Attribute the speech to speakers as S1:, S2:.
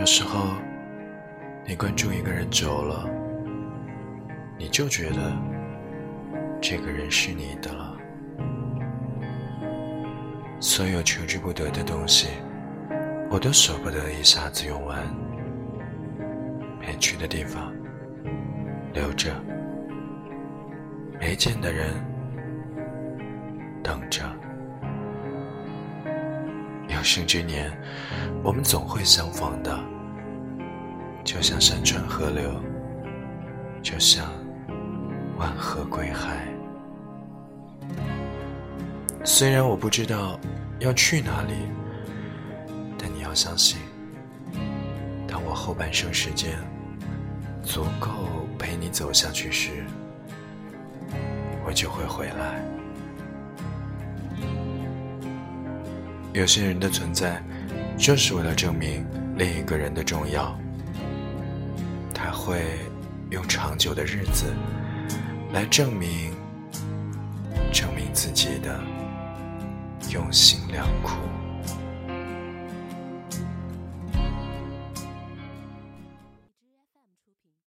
S1: 有时候，你关注一个人久了，你就觉得这个人是你的了。所有求之不得的东西，我都舍不得一下子用完。没去的地方留着，没见的人有生之年，我们总会相逢的，就像山川河流，就像万河归海。虽然我不知道要去哪里，但你要相信，当我后半生时间足够陪你走下去时，我就会回来。有些人的存在，就是为了证明另一个人的重要。他会用长久的日子来证明，证明自己的用心良苦。